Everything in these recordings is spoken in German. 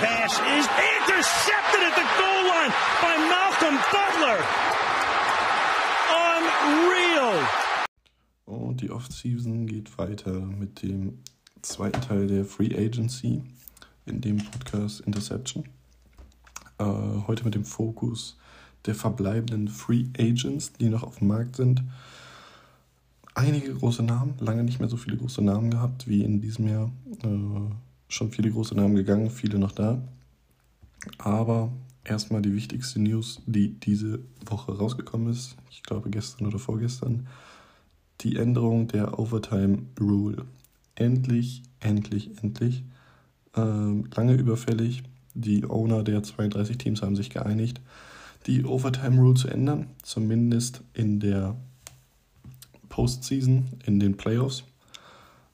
pass is intercepted at the goal line by Malcolm Butler. Unreal. Und die Offseason geht weiter mit dem zweiten Teil der Free Agency in dem Podcast Interception. Äh, heute mit dem Fokus der verbleibenden Free Agents, die noch auf dem Markt sind. Einige große Namen, lange nicht mehr so viele große Namen gehabt wie in diesem Jahr. Äh, schon viele große Namen gegangen, viele noch da. Aber erstmal die wichtigste News, die diese Woche rausgekommen ist, ich glaube gestern oder vorgestern, die Änderung der Overtime Rule. Endlich, endlich, endlich. Ähm, lange überfällig. Die Owner der 32 Teams haben sich geeinigt, die Overtime Rule zu ändern, zumindest in der Postseason, in den Playoffs.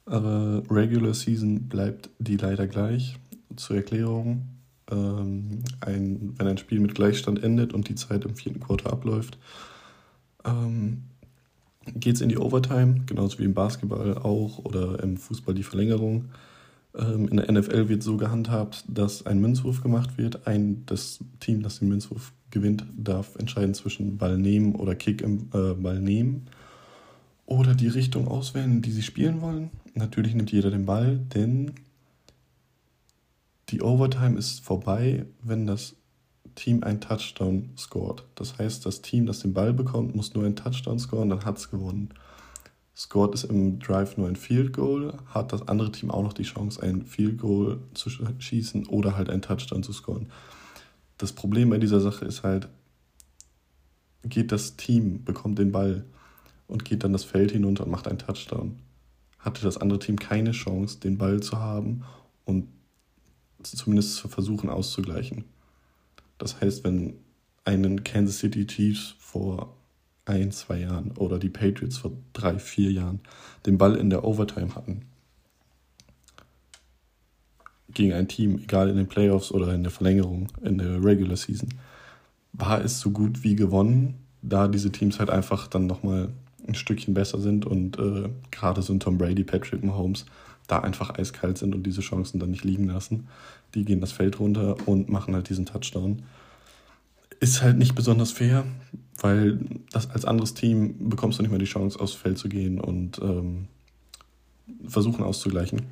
Aber Regular Season bleibt die leider gleich. Zur Erklärung, ähm, ein, wenn ein Spiel mit Gleichstand endet und die Zeit im vierten Quarter abläuft, ähm, geht es in die Overtime, genauso wie im Basketball auch oder im Fußball die Verlängerung. Ähm, in der NFL wird so gehandhabt, dass ein Münzwurf gemacht wird. Ein, das Team, das den Münzwurf gewinnt, darf entscheiden zwischen Ball nehmen oder Kick im äh, Ball nehmen. Oder die Richtung auswählen, in die sie spielen wollen. Natürlich nimmt jeder den Ball, denn die Overtime ist vorbei, wenn das Team einen Touchdown scored. Das heißt, das Team, das den Ball bekommt, muss nur einen Touchdown scoren, dann hat es gewonnen. Scored es im Drive nur ein Field Goal, hat das andere Team auch noch die Chance, ein Field Goal zu schießen oder halt einen Touchdown zu scoren. Das Problem bei dieser Sache ist halt, geht das Team, bekommt den Ball und geht dann das Feld hinunter und macht einen Touchdown. Hatte das andere Team keine Chance, den Ball zu haben und zumindest zu versuchen auszugleichen. Das heißt, wenn einen Kansas City Chiefs vor ein, zwei Jahren oder die Patriots vor drei, vier Jahren den Ball in der Overtime hatten, gegen ein Team, egal in den Playoffs oder in der Verlängerung, in der Regular Season, war es so gut wie gewonnen, da diese Teams halt einfach dann nochmal ein Stückchen besser sind und äh, gerade so ein Tom Brady, Patrick Mahomes da einfach eiskalt sind und diese Chancen dann nicht liegen lassen. Die gehen das Feld runter und machen halt diesen Touchdown. Ist halt nicht besonders fair, weil das als anderes Team bekommst du nicht mehr die Chance, aufs Feld zu gehen und ähm, versuchen auszugleichen.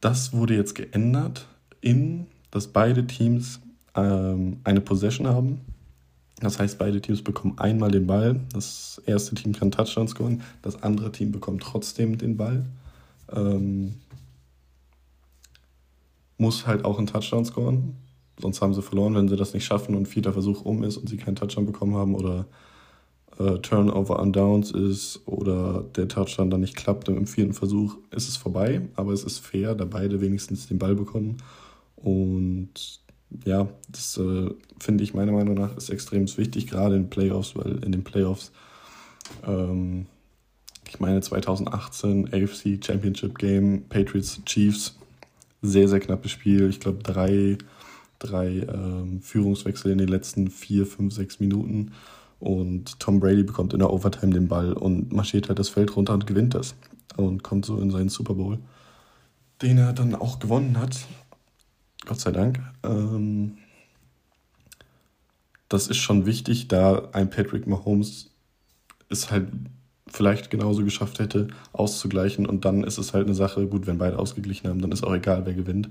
Das wurde jetzt geändert in, dass beide Teams ähm, eine Possession haben. Das heißt, beide Teams bekommen einmal den Ball. Das erste Team kann Touchdown scoren, das andere Team bekommt trotzdem den Ball ähm, muss halt auch einen Touchdown scoren. Sonst haben sie verloren, wenn sie das nicht schaffen und vierter Versuch um ist und sie keinen Touchdown bekommen haben oder äh, Turnover on Downs ist oder der Touchdown dann nicht klappt. Im vierten Versuch ist es vorbei, aber es ist fair, da beide wenigstens den Ball bekommen. Und ja, das äh, finde ich meiner Meinung nach ist extrem wichtig, gerade in Playoffs, weil in den Playoffs ähm, ich meine 2018 AFC Championship Game, Patriots Chiefs, sehr, sehr knappes Spiel. Ich glaube, drei, drei ähm, Führungswechsel in den letzten vier, fünf, sechs Minuten. Und Tom Brady bekommt in der Overtime den Ball und marschiert halt das Feld runter und gewinnt das. Und kommt so in seinen Super Bowl, den er dann auch gewonnen hat. Gott sei Dank. Ähm, das ist schon wichtig, da ein Patrick Mahomes ist halt vielleicht genauso geschafft hätte, auszugleichen. Und dann ist es halt eine Sache, gut, wenn beide ausgeglichen haben, dann ist auch egal, wer gewinnt.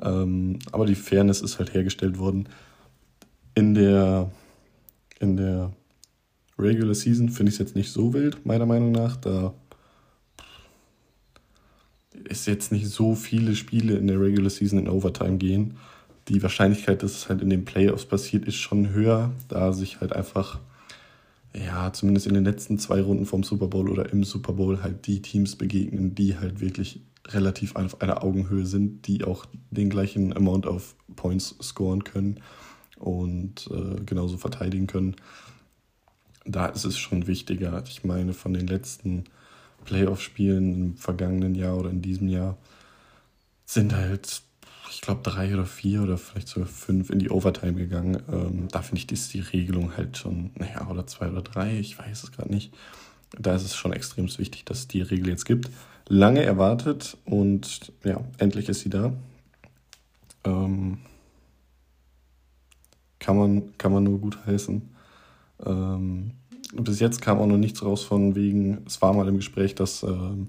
Ähm, aber die Fairness ist halt hergestellt worden. In der, in der Regular Season finde ich es jetzt nicht so wild, meiner Meinung nach. Da ist jetzt nicht so viele Spiele in der Regular Season in Overtime gehen. Die Wahrscheinlichkeit, dass es halt in den Playoffs passiert, ist schon höher, da sich halt einfach ja, zumindest in den letzten zwei Runden vom Super Bowl oder im Super Bowl halt die Teams begegnen, die halt wirklich relativ auf einer Augenhöhe sind, die auch den gleichen Amount of Points scoren können und äh, genauso verteidigen können. Da ist es schon wichtiger. Ich meine, von den letzten Playoff-Spielen im vergangenen Jahr oder in diesem Jahr sind halt ich glaube, drei oder vier oder vielleicht sogar fünf in die Overtime gegangen. Ähm, da finde ich, ist die Regelung halt schon, naja, oder zwei oder drei, ich weiß es gerade nicht. Da ist es schon extrem wichtig, dass es die Regel jetzt gibt. Lange erwartet und ja, endlich ist sie da. Ähm, kann, man, kann man nur gut heißen. Ähm, bis jetzt kam auch noch nichts raus von wegen, es war mal im Gespräch, dass ähm,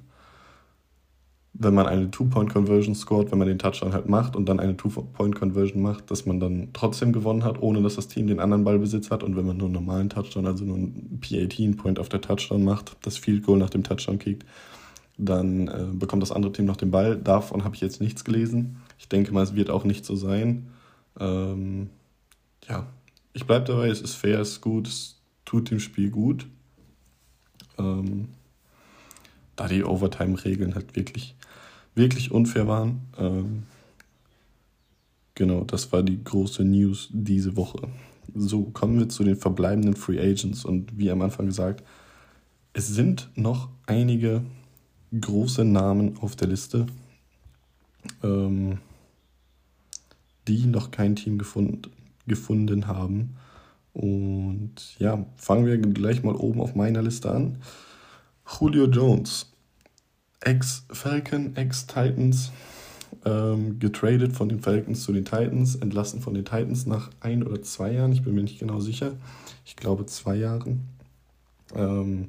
wenn man eine Two-Point-Conversion scored, wenn man den Touchdown halt macht und dann eine Two-Point-Conversion macht, dass man dann trotzdem gewonnen hat, ohne dass das Team den anderen Ballbesitz hat. Und wenn man nur einen normalen Touchdown, also nur einen P18-Point auf der Touchdown macht, das Field Goal nach dem Touchdown kickt, dann äh, bekommt das andere Team noch den Ball. Davon habe ich jetzt nichts gelesen. Ich denke mal, es wird auch nicht so sein. Ähm, ja, ich bleibe dabei, es ist fair, es ist gut, es tut dem Spiel gut. Ähm, da die Overtime-Regeln halt wirklich, wirklich unfair waren. Ähm, genau, das war die große News diese Woche. So kommen wir zu den verbleibenden Free Agents und wie am Anfang gesagt, es sind noch einige große Namen auf der Liste, ähm, die noch kein Team gefunden, gefunden haben. Und ja, fangen wir gleich mal oben auf meiner Liste an. Julio Jones, Ex-Falcon, Ex-Titans, ähm, getradet von den Falcons zu den Titans, entlassen von den Titans nach ein oder zwei Jahren, ich bin mir nicht genau sicher. Ich glaube zwei Jahren. Ähm,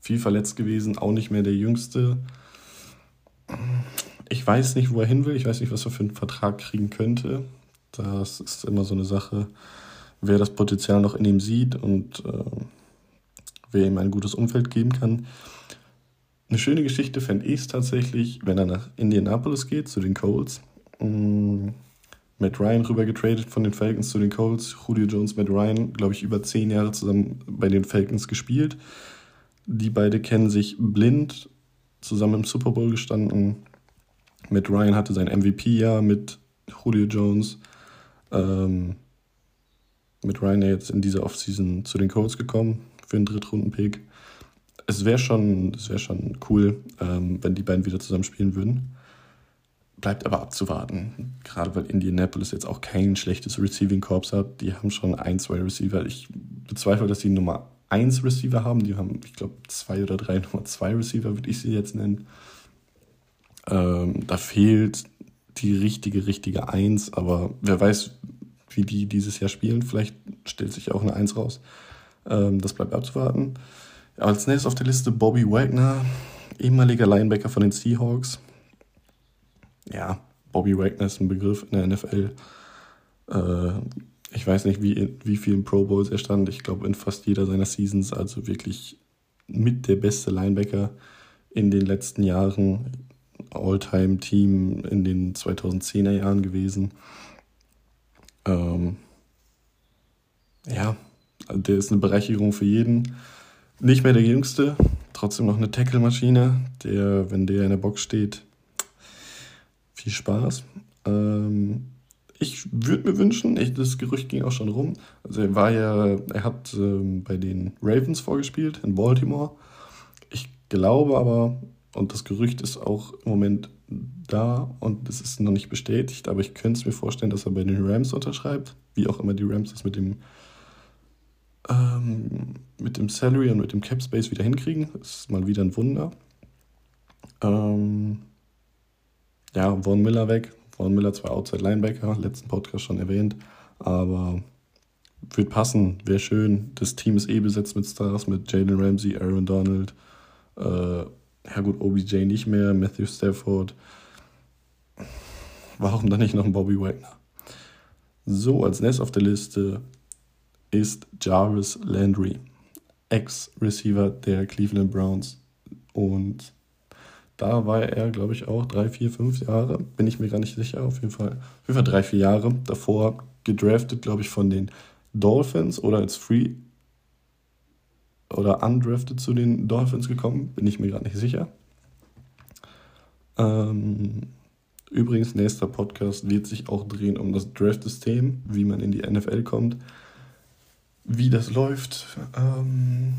viel verletzt gewesen, auch nicht mehr der Jüngste. Ich weiß nicht, wo er hin will, ich weiß nicht, was er für einen Vertrag kriegen könnte. Das ist immer so eine Sache, wer das Potenzial noch in ihm sieht und äh, wer ihm ein gutes Umfeld geben kann. Eine schöne Geschichte fände ich es tatsächlich, wenn er nach Indianapolis geht, zu den Colts. Mm, Matt Ryan rüber getradet von den Falcons zu den Colts. Julio Jones, Matt Ryan, glaube ich, über zehn Jahre zusammen bei den Falcons gespielt. Die beide kennen sich blind, zusammen im Super Bowl gestanden. Matt Ryan hatte sein MVP-Jahr mit Julio Jones. Ähm, mit Ryan jetzt in dieser Offseason zu den Colts gekommen für einen Drittrunden-Pick. Es wäre schon, wär schon cool, ähm, wenn die beiden wieder zusammen spielen würden. Bleibt aber abzuwarten. Gerade weil Indianapolis jetzt auch kein schlechtes Receiving Corps hat. Die haben schon ein, zwei Receiver. Ich bezweifle, dass die Nummer 1 Receiver haben. Die haben, ich glaube, zwei oder drei Nummer 2 Receiver, würde ich sie jetzt nennen. Ähm, da fehlt die richtige, richtige 1, aber wer weiß, wie die dieses Jahr spielen. Vielleicht stellt sich auch eine 1 raus. Ähm, das bleibt abzuwarten. Als nächstes auf der Liste Bobby Wagner, ehemaliger Linebacker von den Seahawks. Ja, Bobby Wagner ist ein Begriff in der NFL. Äh, ich weiß nicht, wie, wie vielen Pro Bowls er stand. Ich glaube, in fast jeder seiner Seasons. Also wirklich mit der beste Linebacker in den letzten Jahren. All-Time-Team in den 2010er Jahren gewesen. Ähm, ja, der ist eine Bereicherung für jeden. Nicht mehr der Jüngste, trotzdem noch eine Tackle-Maschine, der, wenn der in der Box steht, viel Spaß. Ähm, ich würde mir wünschen, ich, das Gerücht ging auch schon rum. Also er war ja, er hat ähm, bei den Ravens vorgespielt in Baltimore. Ich glaube aber, und das Gerücht ist auch im Moment da und es ist noch nicht bestätigt, aber ich könnte es mir vorstellen, dass er bei den Rams unterschreibt, wie auch immer die Rams das mit dem ähm, mit dem Salary und mit dem Cap Space wieder hinkriegen. Das ist mal wieder ein Wunder. Ähm, ja, Von Miller weg. Von Miller zwar Outside Linebacker, letzten Podcast schon erwähnt, aber wird passen, wäre schön. Das Team ist eh besetzt mit Stars, mit Jalen Ramsey, Aaron Donald, äh, ja gut, OBJ nicht mehr, Matthew Stafford. Warum dann nicht noch ein Bobby Wagner? So, als nächstes auf der Liste ist Jarvis Landry, Ex-Receiver der Cleveland Browns. Und da war er, glaube ich, auch drei, vier, fünf Jahre, bin ich mir gar nicht sicher, auf jeden Fall, auf jeden Fall drei, vier Jahre. Davor gedraftet, glaube ich, von den Dolphins oder als Free oder undrafted zu den Dolphins gekommen, bin ich mir gerade nicht sicher. Ähm, übrigens, nächster Podcast wird sich auch drehen um das Draft-System, wie man in die NFL kommt wie das läuft. Ähm,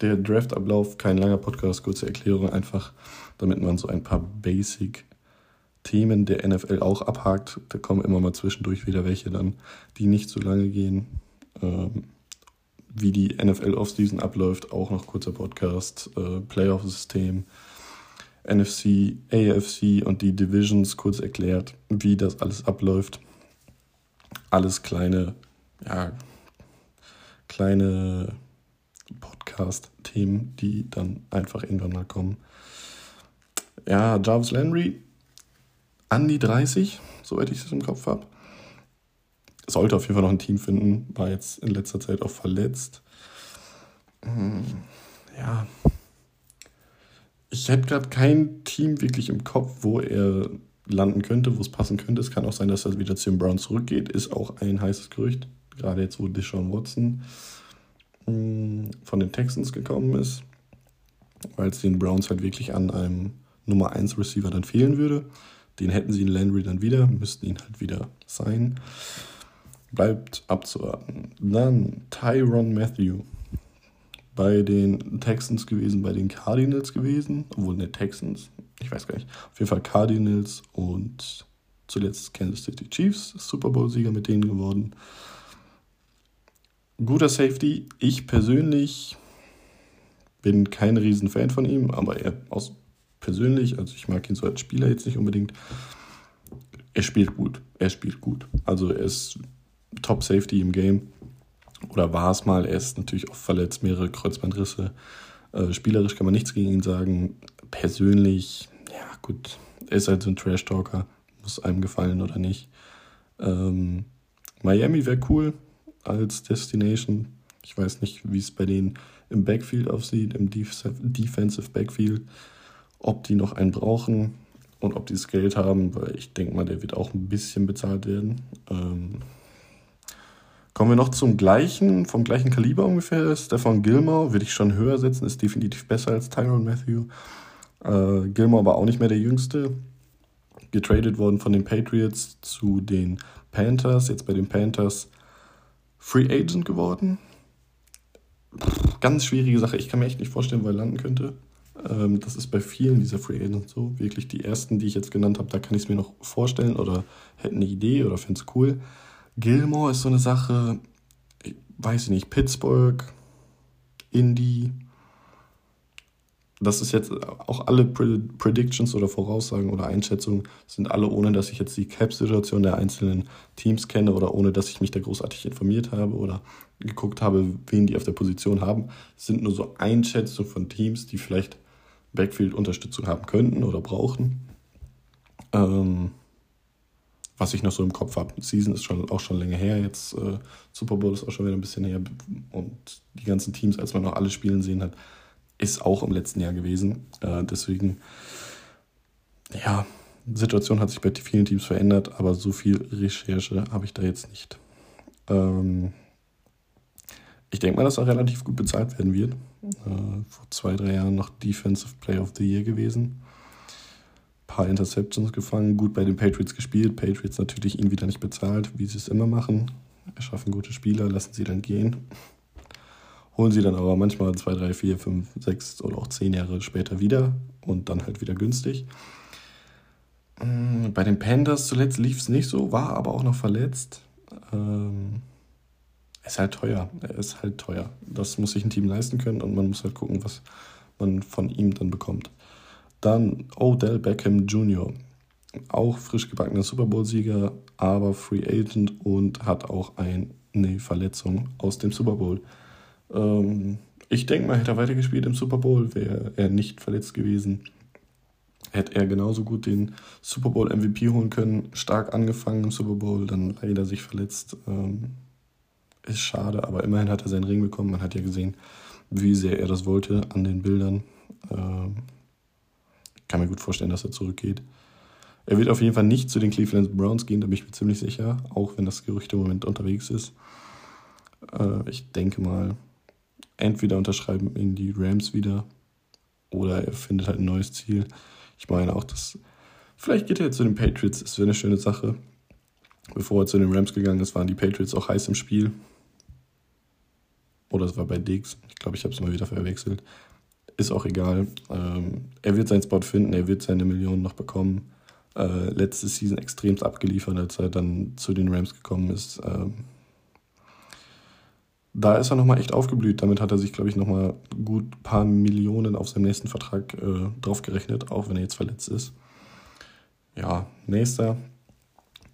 der Draftablauf, kein langer Podcast, kurze Erklärung einfach, damit man so ein paar Basic-Themen der NFL auch abhakt. Da kommen immer mal zwischendurch wieder welche dann, die nicht so lange gehen. Ähm, wie die NFL Offseason abläuft, auch noch kurzer Podcast, äh, Playoff-System. NFC, AFC und die Divisions kurz erklärt, wie das alles abläuft. Alles kleine, ja, kleine Podcast-Themen, die dann einfach irgendwann mal kommen. Ja, Jarvis Landry, an die 30, soweit ich es im Kopf habe. Sollte auf jeden Fall noch ein Team finden, war jetzt in letzter Zeit auch verletzt. Hm, ja, ich hätte gerade kein Team wirklich im Kopf, wo er landen könnte, wo es passen könnte. Es kann auch sein, dass er wieder zu den Browns zurückgeht. Ist auch ein heißes Gerücht. Gerade jetzt, wo Deshaun Watson hm, von den Texans gekommen ist. Weil es den Browns halt wirklich an einem Nummer 1 Receiver dann fehlen würde. Den hätten sie in Landry dann wieder, müssten ihn halt wieder sein. Bleibt abzuwarten. Dann Tyron Matthew bei den Texans gewesen, bei den Cardinals gewesen, obwohl nicht Texans, ich weiß gar nicht. Auf jeden Fall Cardinals und zuletzt Kansas City Chiefs, Super Bowl-Sieger mit denen geworden. Guter Safety. Ich persönlich bin kein Riesenfan von ihm, aber er aus persönlich, also ich mag ihn so als Spieler jetzt nicht unbedingt. Er spielt gut. Er spielt gut. Also er ist Top Safety im Game oder war es mal, er ist natürlich auch verletzt, mehrere Kreuzbandrisse. Äh, spielerisch kann man nichts gegen ihn sagen. Persönlich, ja gut, er ist halt so ein Trash-Talker, muss einem gefallen oder nicht. Ähm, Miami wäre cool als Destination. Ich weiß nicht, wie es bei denen im Backfield aussieht, im Defensive Backfield, ob die noch einen brauchen und ob die das Geld haben, weil ich denke mal, der wird auch ein bisschen bezahlt werden. Ähm, Kommen wir noch zum gleichen, vom gleichen Kaliber ungefähr. Stefan Gilmore würde ich schon höher setzen, ist definitiv besser als Tyron Matthew. Äh, Gilmore war auch nicht mehr der Jüngste. Getradet worden von den Patriots zu den Panthers. Jetzt bei den Panthers Free Agent geworden. ganz schwierige Sache. Ich kann mir echt nicht vorstellen, wo er landen könnte. Ähm, das ist bei vielen dieser Free Agents so. Wirklich die ersten, die ich jetzt genannt habe, da kann ich es mir noch vorstellen oder hätte eine Idee oder fände es cool. Gilmore ist so eine Sache, ich weiß nicht, Pittsburgh, Indy. Das ist jetzt auch alle Predictions oder Voraussagen oder Einschätzungen sind alle ohne, dass ich jetzt die Cap-Situation der einzelnen Teams kenne oder ohne, dass ich mich da großartig informiert habe oder geguckt habe, wen die auf der Position haben. Es sind nur so Einschätzungen von Teams, die vielleicht Backfield-Unterstützung haben könnten oder brauchen. Ähm, was ich noch so im Kopf habe. Season ist schon, auch schon länger her, jetzt äh, Super Bowl ist auch schon wieder ein bisschen her und die ganzen Teams, als man noch alle spielen sehen hat, ist auch im letzten Jahr gewesen. Äh, deswegen, ja, die Situation hat sich bei vielen Teams verändert, aber so viel Recherche habe ich da jetzt nicht. Ähm, ich denke mal, dass er relativ gut bezahlt werden wird. Äh, vor zwei, drei Jahren noch Defensive Player of the Year gewesen paar Interceptions gefangen, gut bei den Patriots gespielt. Patriots natürlich ihn wieder nicht bezahlt, wie sie es immer machen. Erschaffen gute Spieler, lassen sie dann gehen. Holen sie dann aber manchmal zwei, drei, vier, fünf, sechs oder auch zehn Jahre später wieder und dann halt wieder günstig. Mm, bei den Pandas zuletzt lief es nicht so, war aber auch noch verletzt. Ähm, ist halt teuer. Er ist halt teuer. Das muss sich ein Team leisten können und man muss halt gucken, was man von ihm dann bekommt. Dann Odell Beckham Jr., auch frisch gebackener Super Bowl-Sieger, aber Free Agent und hat auch eine Verletzung aus dem Super Bowl. Ähm, ich denke mal, hätte er weitergespielt im Super Bowl, wäre er nicht verletzt gewesen. Hätte er genauso gut den Super Bowl MVP holen können. Stark angefangen im Super Bowl, dann leider sich verletzt. Ähm, ist schade, aber immerhin hat er seinen Ring bekommen. Man hat ja gesehen, wie sehr er das wollte an den Bildern. Ähm, kann mir gut vorstellen, dass er zurückgeht. Er wird auf jeden Fall nicht zu den Cleveland Browns gehen, da bin ich mir ziemlich sicher, auch wenn das Gerücht im Moment unterwegs ist. Äh, ich denke mal, entweder unterschreiben ihn die Rams wieder oder er findet halt ein neues Ziel. Ich meine auch, dass vielleicht geht er jetzt zu den Patriots, das wäre eine schöne Sache. Bevor er zu den Rams gegangen ist, waren die Patriots auch heiß im Spiel. Oder es war bei Diggs. Ich glaube, ich habe es mal wieder verwechselt ist auch egal. Ähm, er wird seinen Spot finden, er wird seine Millionen noch bekommen. Äh, letzte Season extremst abgeliefert, als er dann zu den Rams gekommen ist. Ähm, da ist er nochmal echt aufgeblüht. Damit hat er sich, glaube ich, nochmal gut ein paar Millionen auf seinem nächsten Vertrag äh, draufgerechnet, auch wenn er jetzt verletzt ist. Ja, nächster.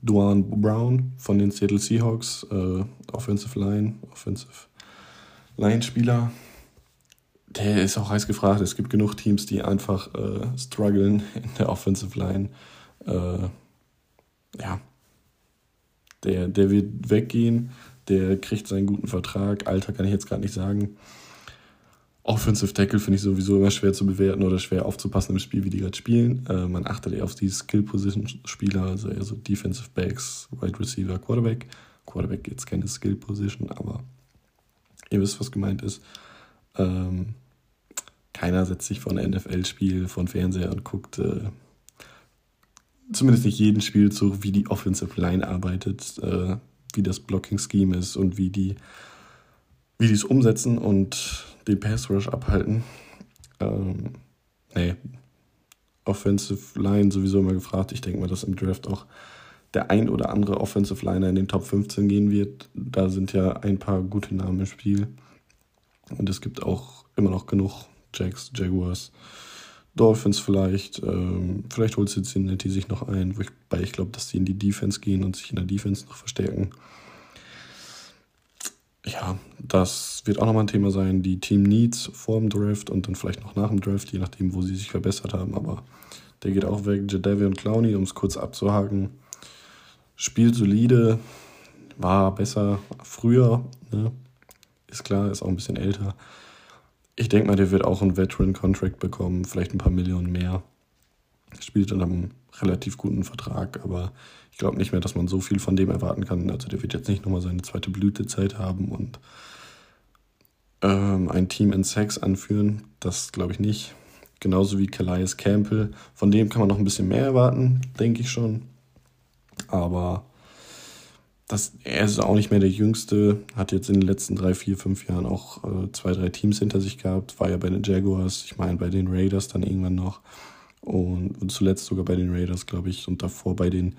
Duane Brown von den Seattle Seahawks, äh, Offensive Line, Offensive Line-Spieler. Der ist auch heiß gefragt. Es gibt genug Teams, die einfach äh, strugglen in der Offensive Line. Äh, ja, der, der wird weggehen, der kriegt seinen guten Vertrag. Alter kann ich jetzt gerade nicht sagen. Offensive Tackle finde ich sowieso immer schwer zu bewerten oder schwer aufzupassen im Spiel, wie die gerade spielen. Äh, man achtet eher auf die Skill-Position-Spieler, also eher so Defensive Backs, Wide Receiver, Quarterback. Quarterback jetzt keine Skill-Position, aber ihr wisst, was gemeint ist. Ähm, keiner setzt sich vor ein NFL-Spiel von Fernseher und guckt äh, zumindest nicht jeden Spielzug, wie die Offensive Line arbeitet, äh, wie das Blocking-Scheme ist und wie die wie die es umsetzen und den Pass Rush abhalten. Ähm, nee, Offensive Line sowieso immer gefragt. Ich denke mal, dass im Draft auch der ein oder andere Offensive Liner in den Top 15 gehen wird. Da sind ja ein paar gute Namen im Spiel. Und es gibt auch immer noch genug Jacks, Jaguars, Dolphins vielleicht. Ähm, vielleicht holt Cincinnati sich noch ein, wobei ich glaube, dass die in die Defense gehen und sich in der Defense noch verstärken. Ja, das wird auch nochmal ein Thema sein, die Team Needs vor dem Draft und dann vielleicht noch nach dem Draft, je nachdem, wo sie sich verbessert haben. Aber der geht auch weg. Jadavion Clowney, um es kurz abzuhaken. Spielt solide, war besser früher, ne? ist klar, ist auch ein bisschen älter. Ich denke mal, der wird auch einen Veteran-Contract bekommen, vielleicht ein paar Millionen mehr. Spielt dann einem relativ guten Vertrag, aber ich glaube nicht mehr, dass man so viel von dem erwarten kann. Also der wird jetzt nicht nochmal seine zweite Blütezeit haben und ähm, ein Team in Sex anführen. Das glaube ich nicht. Genauso wie Calais Campbell. Von dem kann man noch ein bisschen mehr erwarten, denke ich schon. Aber das, er ist auch nicht mehr der Jüngste, hat jetzt in den letzten drei, vier, fünf Jahren auch äh, zwei, drei Teams hinter sich gehabt, war ja bei den Jaguars, ich meine bei den Raiders dann irgendwann noch und, und zuletzt sogar bei den Raiders, glaube ich, und davor bei den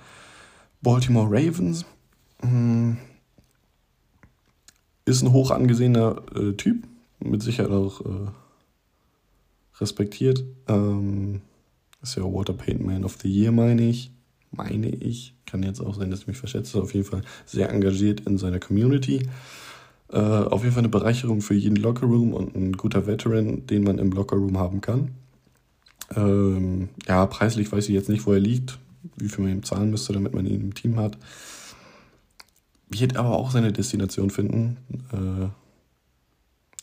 Baltimore Ravens. Hm. Ist ein hoch angesehener äh, Typ, mit Sicherheit auch äh, respektiert. Ähm, ist ja Water Paint Man of the Year, meine ich meine ich, kann jetzt auch sein, dass ich mich verschätze, auf jeden Fall sehr engagiert in seiner Community. Äh, auf jeden Fall eine Bereicherung für jeden Lockerroom und ein guter Veteran, den man im Lockerroom haben kann. Ähm, ja, preislich weiß ich jetzt nicht, wo er liegt, wie viel man ihm zahlen müsste, damit man ihn im Team hat. Wird aber auch seine Destination finden. Äh,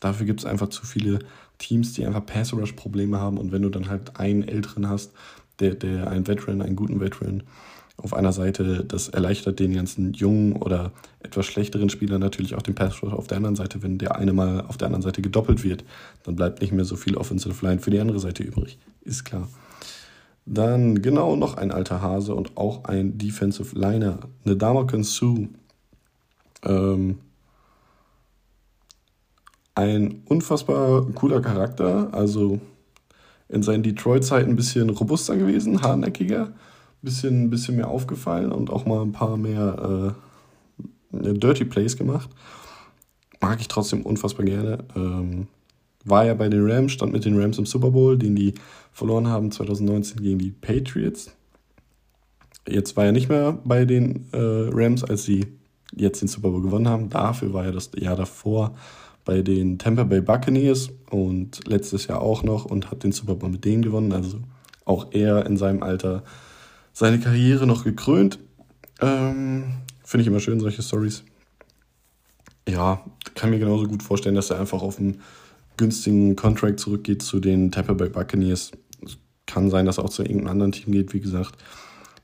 dafür gibt es einfach zu viele Teams, die einfach Pass-Rush-Probleme haben und wenn du dann halt einen Älteren hast, der, der einen Veteran, einen guten Veteran auf einer Seite, das erleichtert den ganzen jungen oder etwas schlechteren Spielern natürlich auch den Pass auf der anderen Seite. Wenn der eine mal auf der anderen Seite gedoppelt wird, dann bleibt nicht mehr so viel Offensive Line für die andere Seite übrig. Ist klar. Dann genau noch ein alter Hase und auch ein Defensive Liner. Eine Damakan Sue. Ähm, ein unfassbar cooler Charakter. Also in seinen Detroit-Zeiten ein bisschen robuster gewesen, hartnäckiger, ein bisschen, bisschen mehr aufgefallen und auch mal ein paar mehr äh, Dirty Plays gemacht. Mag ich trotzdem unfassbar gerne. Ähm, war ja bei den Rams, stand mit den Rams im Super Bowl, den die verloren haben 2019 gegen die Patriots. Jetzt war er nicht mehr bei den äh, Rams, als sie jetzt den Super Bowl gewonnen haben. Dafür war er das Jahr davor bei den Tampa Bay Buccaneers und letztes Jahr auch noch und hat den Super Bowl mit denen gewonnen. Also auch er in seinem Alter seine Karriere noch gekrönt. Ähm, Finde ich immer schön, solche Stories. Ja, kann mir genauso gut vorstellen, dass er einfach auf einen günstigen Contract zurückgeht zu den Tampa Bay Buccaneers. Kann sein, dass er auch zu irgendeinem anderen Team geht, wie gesagt.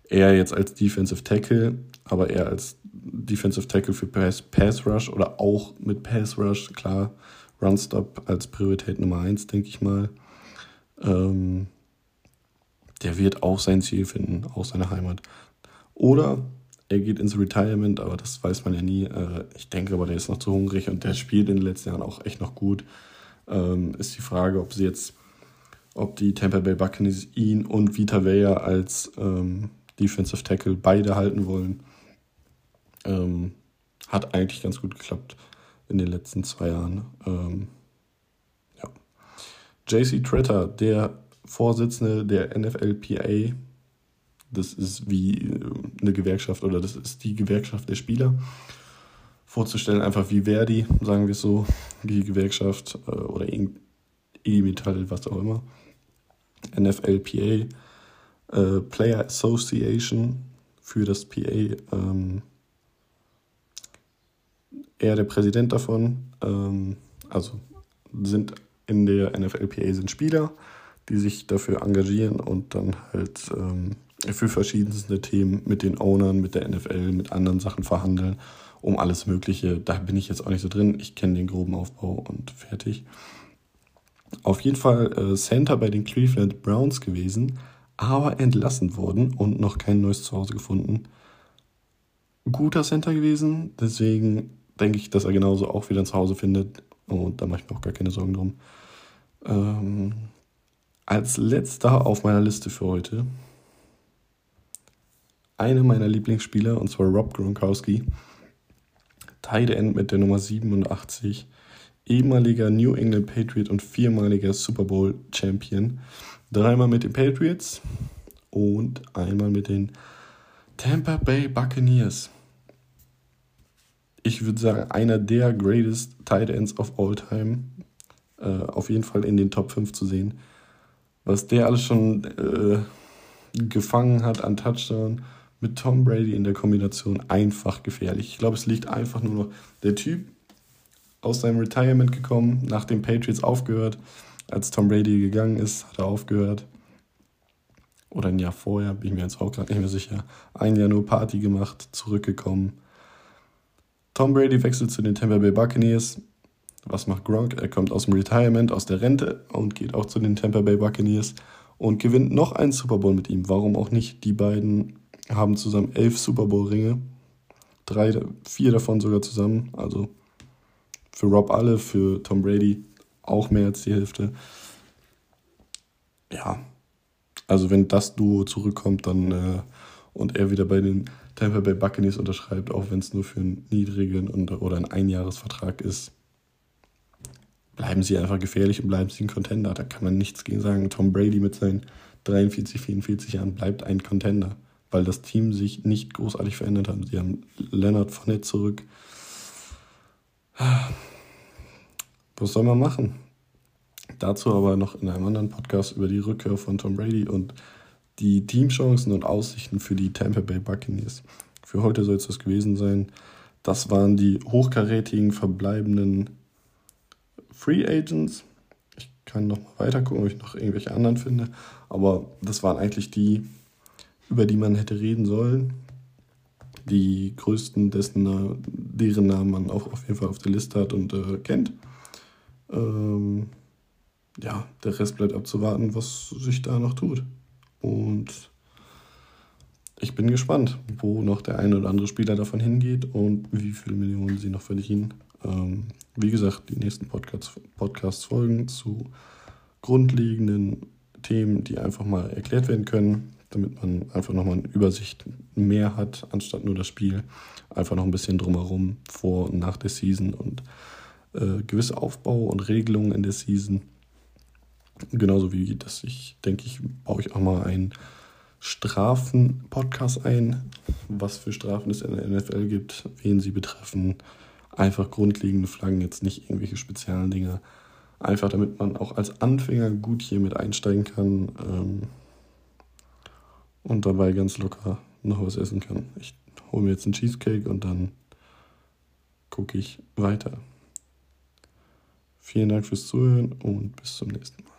Er jetzt als Defensive Tackle, aber er als Defensive Tackle für Pass, Pass Rush oder auch mit Pass Rush, klar, Run Stop als Priorität Nummer eins, denke ich mal. Ähm, der wird auch sein Ziel finden, auch seine Heimat. Oder er geht ins Retirement, aber das weiß man ja nie. Äh, ich denke aber, der ist noch zu hungrig und der spielt in den letzten Jahren auch echt noch gut. Ähm, ist die Frage, ob sie jetzt, ob die Tampa Bay Buccaneers ihn und Vita Vea als ähm, Defensive Tackle beide halten wollen. Ähm, hat eigentlich ganz gut geklappt. in den letzten zwei Jahren. Ähm, ja. JC Tretter, der Vorsitzende der NFLPA, das ist wie äh, eine Gewerkschaft oder das ist die Gewerkschaft der Spieler. Vorzustellen, einfach wie Verdi, sagen wir es so, die Gewerkschaft äh, oder E-Metall, was auch immer. NFLPA, äh, Player Association für das PA. Ähm, er der Präsident davon. Ähm, also sind in der NFLPA sind Spieler, die sich dafür engagieren und dann halt ähm, für verschiedenste Themen mit den Ownern, mit der NFL, mit anderen Sachen verhandeln, um alles Mögliche. Da bin ich jetzt auch nicht so drin. Ich kenne den groben Aufbau und fertig. Auf jeden Fall äh, Center bei den Cleveland Browns gewesen, aber entlassen worden und noch kein neues Zuhause gefunden. Guter Center gewesen, deswegen denke ich, dass er genauso auch wieder ein Zuhause findet und da mache ich mir auch gar keine Sorgen drum. Ähm, als letzter auf meiner Liste für heute einer meiner Lieblingsspieler, und zwar Rob Gronkowski. Tight End mit der Nummer 87, ehemaliger New England Patriot und viermaliger Super Bowl Champion. Dreimal mit den Patriots und einmal mit den Tampa Bay Buccaneers. Ich würde sagen, einer der greatest Tight Ends of all time. Äh, auf jeden Fall in den Top 5 zu sehen. Was der alles schon äh, gefangen hat an Touchdown mit Tom Brady in der Kombination einfach gefährlich. Ich glaube, es liegt einfach nur noch der Typ aus seinem Retirement gekommen, nach den Patriots aufgehört. Als Tom Brady gegangen ist, hat er aufgehört. Oder ein Jahr vorher, bin ich mir jetzt auch gerade nicht mehr sicher. Ein Jahr nur Party gemacht, zurückgekommen. Tom Brady wechselt zu den Tampa Bay Buccaneers. Was macht Gronk? Er kommt aus dem Retirement, aus der Rente und geht auch zu den Tampa Bay Buccaneers und gewinnt noch einen Super Bowl mit ihm. Warum auch nicht? Die beiden haben zusammen elf Super Bowl-Ringe. Drei, vier davon sogar zusammen. Also für Rob alle, für Tom Brady auch mehr als die Hälfte. Ja, also wenn das Duo zurückkommt, dann äh, und er wieder bei den Tampa Bay Buccaneers unterschreibt, auch wenn es nur für einen niedrigen oder einen Einjahresvertrag ist, bleiben sie einfach gefährlich und bleiben sie ein Contender. Da kann man nichts gegen sagen. Tom Brady mit seinen 43, 44 Jahren bleibt ein Contender weil das Team sich nicht großartig verändert hat. Sie haben Leonard Fournette zurück. Was soll man machen? Dazu aber noch in einem anderen Podcast über die Rückkehr von Tom Brady und die Teamchancen und Aussichten für die Tampa Bay Buccaneers. Für heute soll es das gewesen sein. Das waren die hochkarätigen verbleibenden Free Agents. Ich kann noch mal weiter gucken, ob ich noch irgendwelche anderen finde. Aber das waren eigentlich die, über die man hätte reden sollen. Die größten, dessen, deren Namen man auch auf jeden Fall auf der Liste hat und äh, kennt. Ähm, ja, der Rest bleibt abzuwarten, was sich da noch tut. Und ich bin gespannt, wo noch der eine oder andere Spieler davon hingeht und wie viele Millionen sie noch verdienen. Ähm, wie gesagt, die nächsten Podcasts, Podcasts folgen zu grundlegenden Themen, die einfach mal erklärt werden können damit man einfach nochmal eine Übersicht mehr hat, anstatt nur das Spiel. Einfach noch ein bisschen drumherum vor und nach der Season und äh, gewisse Aufbau und Regelungen in der Season. Genauso wie das, ich denke, ich baue ich auch mal einen Strafen-Podcast ein, was für Strafen es in der NFL gibt, wen sie betreffen. Einfach grundlegende Flaggen, jetzt nicht irgendwelche speziellen Dinge. Einfach damit man auch als Anfänger gut hier mit einsteigen kann. Ähm, und dabei ganz locker noch was essen kann. Ich hole mir jetzt einen Cheesecake und dann gucke ich weiter. Vielen Dank fürs Zuhören und bis zum nächsten Mal.